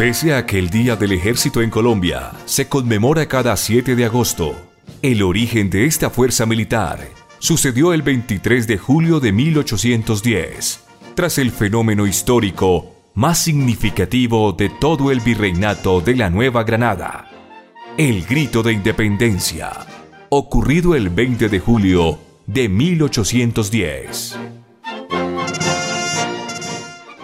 Pese a que el Día del Ejército en Colombia se conmemora cada 7 de agosto, el origen de esta fuerza militar sucedió el 23 de julio de 1810, tras el fenómeno histórico más significativo de todo el virreinato de la Nueva Granada, el grito de independencia, ocurrido el 20 de julio de 1810.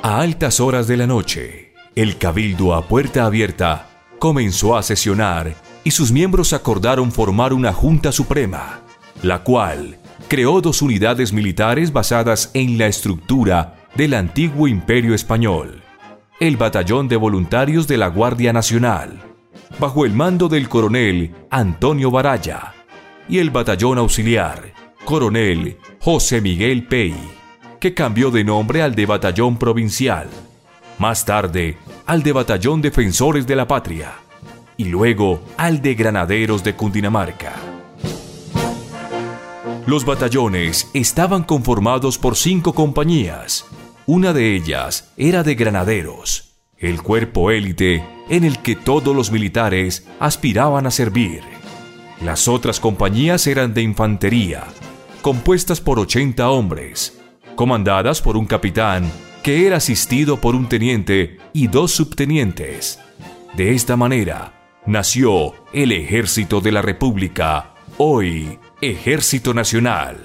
A altas horas de la noche, el cabildo a puerta abierta comenzó a sesionar y sus miembros acordaron formar una Junta Suprema, la cual creó dos unidades militares basadas en la estructura del antiguo imperio español, el Batallón de Voluntarios de la Guardia Nacional, bajo el mando del coronel Antonio Baraya, y el Batallón Auxiliar, coronel José Miguel Pey, que cambió de nombre al de Batallón Provincial, más tarde al de Batallón Defensores de la Patria, y luego al de Granaderos de Cundinamarca. Los batallones estaban conformados por cinco compañías, una de ellas era de granaderos, el cuerpo élite en el que todos los militares aspiraban a servir. Las otras compañías eran de infantería, compuestas por 80 hombres, comandadas por un capitán que era asistido por un teniente y dos subtenientes. De esta manera, nació el Ejército de la República, hoy Ejército Nacional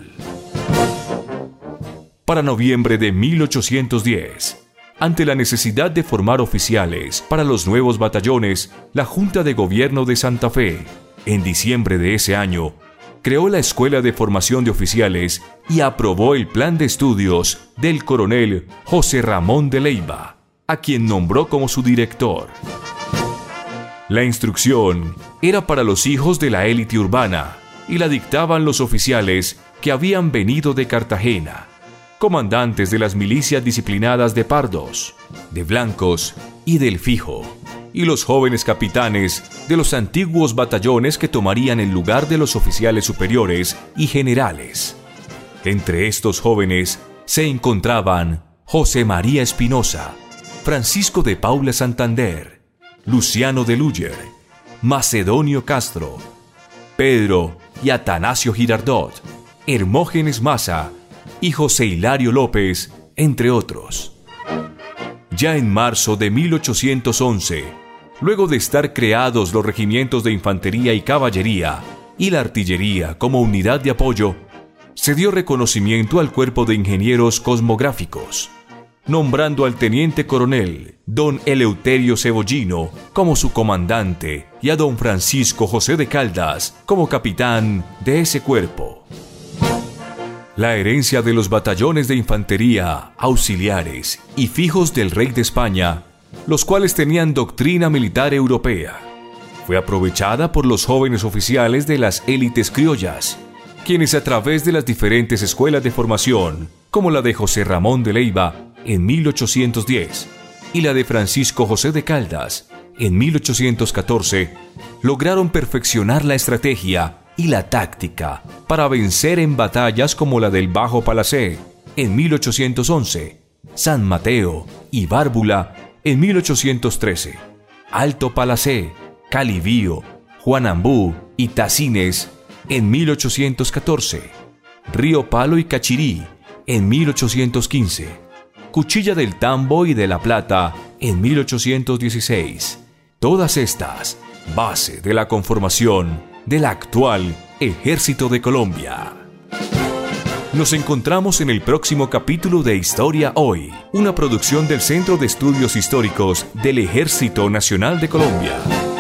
para noviembre de 1810. Ante la necesidad de formar oficiales para los nuevos batallones, la Junta de Gobierno de Santa Fe, en diciembre de ese año, creó la Escuela de Formación de Oficiales y aprobó el plan de estudios del coronel José Ramón de Leiva, a quien nombró como su director. La instrucción era para los hijos de la élite urbana y la dictaban los oficiales que habían venido de Cartagena comandantes de las milicias disciplinadas de pardos, de blancos y del fijo, y los jóvenes capitanes de los antiguos batallones que tomarían el lugar de los oficiales superiores y generales. Entre estos jóvenes se encontraban José María Espinosa, Francisco de Paula Santander, Luciano de Luyer, Macedonio Castro, Pedro y Atanasio Girardot, Hermógenes Maza y José Hilario López, entre otros. Ya en marzo de 1811, luego de estar creados los regimientos de infantería y caballería y la artillería como unidad de apoyo, se dio reconocimiento al cuerpo de ingenieros cosmográficos, nombrando al teniente coronel don Eleuterio Cebollino como su comandante y a don Francisco José de Caldas como capitán de ese cuerpo. La herencia de los batallones de infantería, auxiliares y fijos del rey de España, los cuales tenían doctrina militar europea, fue aprovechada por los jóvenes oficiales de las élites criollas, quienes a través de las diferentes escuelas de formación, como la de José Ramón de Leiva en 1810 y la de Francisco José de Caldas en 1814, lograron perfeccionar la estrategia y la táctica para vencer en batallas como la del Bajo Palacé en 1811, San Mateo y Bárbula en 1813, Alto Palacé, Calibío, Juanambú y Tacines en 1814, Río Palo y Cachirí en 1815, Cuchilla del Tambo y de la Plata en 1816. Todas estas, base de la conformación del actual Ejército de Colombia. Nos encontramos en el próximo capítulo de Historia Hoy, una producción del Centro de Estudios Históricos del Ejército Nacional de Colombia.